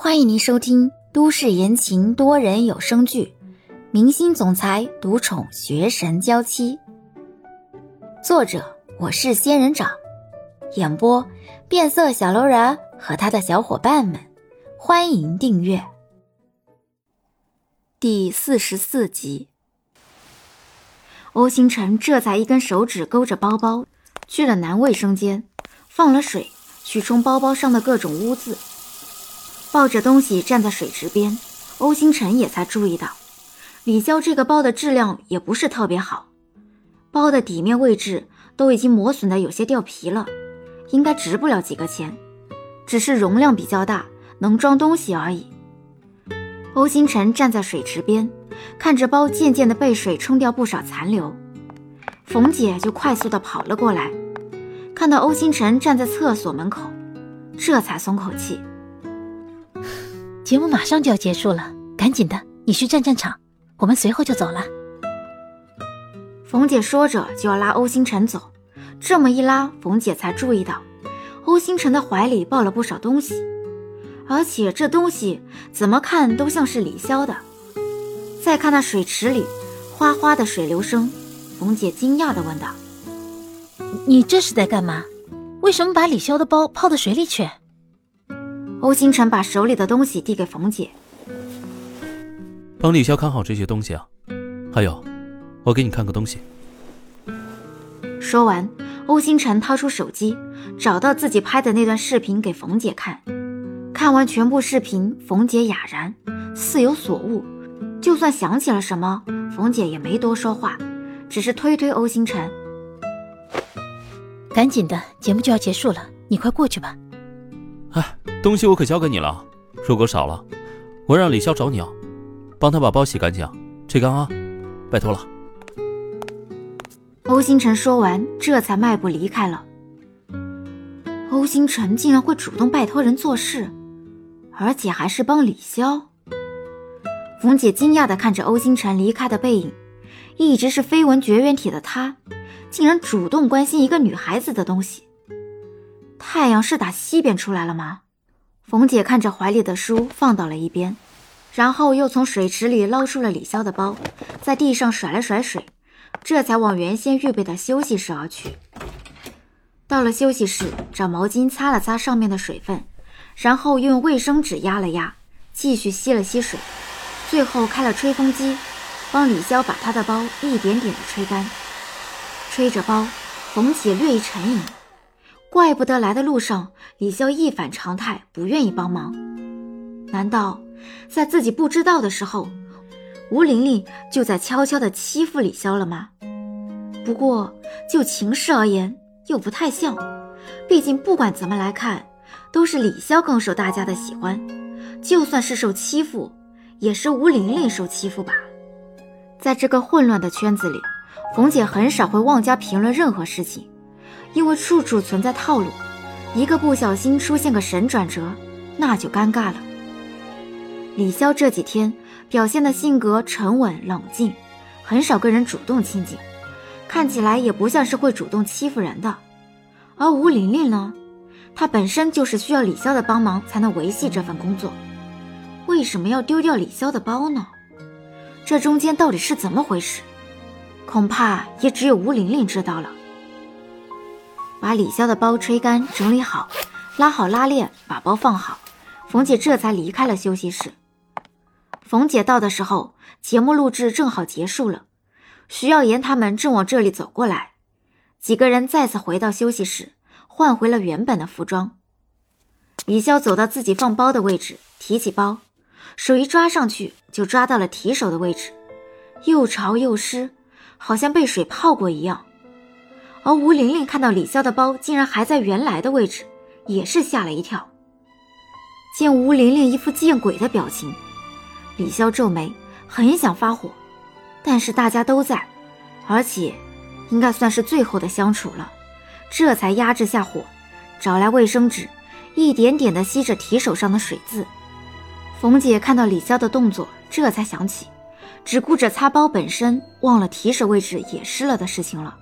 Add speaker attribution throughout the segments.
Speaker 1: 欢迎您收听都市言情多人有声剧《明星总裁独宠学神娇妻》，作者我是仙人掌，演播变色小楼人和他的小伙伴们。欢迎订阅第四十四集。欧星辰这才一根手指勾着包包，去了男卫生间，放了水去冲包包上的各种污渍。抱着东西站在水池边，欧星辰也才注意到，李潇这个包的质量也不是特别好，包的底面位置都已经磨损的有些掉皮了，应该值不了几个钱，只是容量比较大，能装东西而已。欧星辰站在水池边，看着包渐渐的被水冲掉不少残留，冯姐就快速的跑了过来，看到欧星辰站在厕所门口，这才松口气。
Speaker 2: 节目马上就要结束了，赶紧的，你去站站场，我们随后就走了。
Speaker 1: 冯姐说着就要拉欧星辰走，这么一拉，冯姐才注意到欧星辰的怀里抱了不少东西，而且这东西怎么看都像是李潇的。再看那水池里哗哗的水流声，冯姐惊讶地问道：“
Speaker 2: 你这是在干嘛？为什么把李潇的包泡到水里去？”
Speaker 1: 欧星辰把手里的东西递给冯姐，
Speaker 3: 帮李潇看好这些东西啊。还有，我给你看个东西。
Speaker 1: 说完，欧星辰掏出手机，找到自己拍的那段视频给冯姐看。看完全部视频，冯姐哑然，似有所悟。就算想起了什么，冯姐也没多说话，只是推推欧星辰：“
Speaker 2: 赶紧的，节目就要结束了，你快过去吧。”
Speaker 3: 哎。东西我可交给你了，如果少了，我让李潇找你啊，帮他把包洗干净，吹干啊，拜托了。
Speaker 1: 欧星辰说完，这才迈步离开了。欧星辰竟然会主动拜托人做事，而且还是帮李潇。冯姐惊讶地看着欧星辰离开的背影，一直是绯闻绝缘体的他，竟然主动关心一个女孩子的东西。太阳是打西边出来了吗？冯姐看着怀里的书放到了一边，然后又从水池里捞出了李潇的包，在地上甩了甩水，这才往原先预备的休息室而去。到了休息室，找毛巾擦了擦上面的水分，然后用卫生纸压了压，继续吸了吸水，最后开了吹风机，帮李潇把他的包一点点的吹干。吹着包，冯姐略一沉吟。怪不得来的路上，李潇一反常态，不愿意帮忙。难道在自己不知道的时候，吴玲玲就在悄悄地欺负李潇了吗？不过就情势而言，又不太像。毕竟不管怎么来看，都是李潇更受大家的喜欢。就算是受欺负，也是吴玲玲受欺负吧。在这个混乱的圈子里，冯姐很少会妄加评论任何事情。因为处处存在套路，一个不小心出现个神转折，那就尴尬了。李潇这几天表现的性格沉稳冷静，很少跟人主动亲近，看起来也不像是会主动欺负人的。而吴玲玲呢，她本身就是需要李潇的帮忙才能维系这份工作，为什么要丢掉李潇的包呢？这中间到底是怎么回事？恐怕也只有吴玲玲知道了。把李潇的包吹干、整理好，拉好拉链，把包放好，冯姐这才离开了休息室。冯姐到的时候，节目录制正好结束了，徐耀言他们正往这里走过来，几个人再次回到休息室，换回了原本的服装。李潇走到自己放包的位置，提起包，手一抓上去，就抓到了提手的位置，又潮又湿，好像被水泡过一样。而吴玲玲看到李潇的包竟然还在原来的位置，也是吓了一跳。见吴玲玲一副见鬼的表情，李潇皱眉，很想发火，但是大家都在，而且应该算是最后的相处了，这才压制下火，找来卫生纸，一点点的吸着提手上的水渍。冯姐看到李潇的动作，这才想起，只顾着擦包本身，忘了提手位置也湿了的事情了。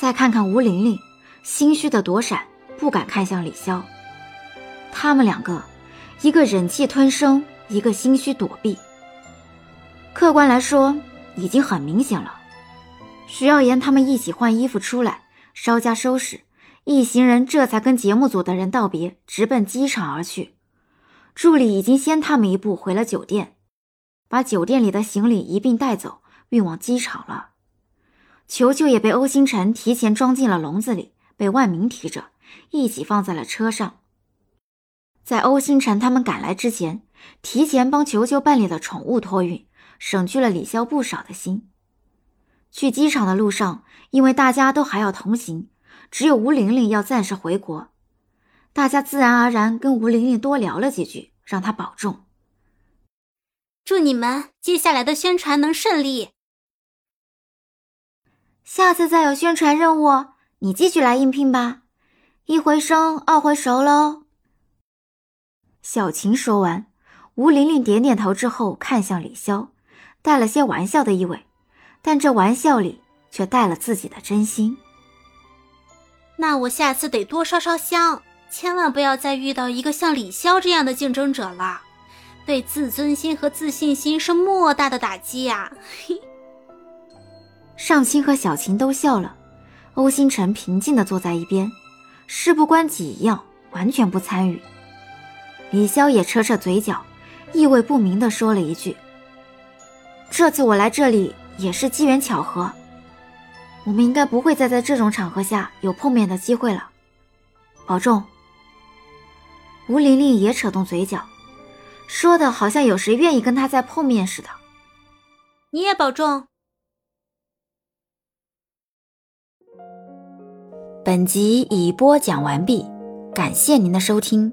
Speaker 1: 再看看吴玲玲，心虚的躲闪，不敢看向李潇。他们两个，一个忍气吞声，一个心虚躲避。客观来说，已经很明显了。徐耀言他们一起换衣服出来，稍加收拾，一行人这才跟节目组的人道别，直奔机场而去。助理已经先他们一步回了酒店，把酒店里的行李一并带走，运往机场了。球球也被欧星辰提前装进了笼子里，被万明提着，一起放在了车上。在欧星辰他们赶来之前，提前帮球球办理了宠物托运，省去了李潇不少的心。去机场的路上，因为大家都还要同行，只有吴玲玲要暂时回国，大家自然而然跟吴玲玲多聊了几句，让她保重。
Speaker 4: 祝你们接下来的宣传能顺利。
Speaker 1: 下次再有宣传任务，你继续来应聘吧。一回生，二回熟喽。小琴说完，吴玲玲点点头之后，看向李潇，带了些玩笑的意味，但这玩笑里却带了自己的真心。
Speaker 4: 那我下次得多烧烧香，千万不要再遇到一个像李潇这样的竞争者了，对自尊心和自信心是莫大的打击呀！
Speaker 1: 嘿尚青和小琴都笑了，欧星辰平静地坐在一边，事不关己一样，完全不参与。李潇也扯扯嘴角，意味不明地说了一句：“这次我来这里也是机缘巧合，我们应该不会再在这种场合下有碰面的机会了，保重。”吴玲玲也扯动嘴角，说的好像有谁愿意跟她再碰面似的。
Speaker 4: 你也保重。
Speaker 1: 本集已播讲完毕，感谢您的收听。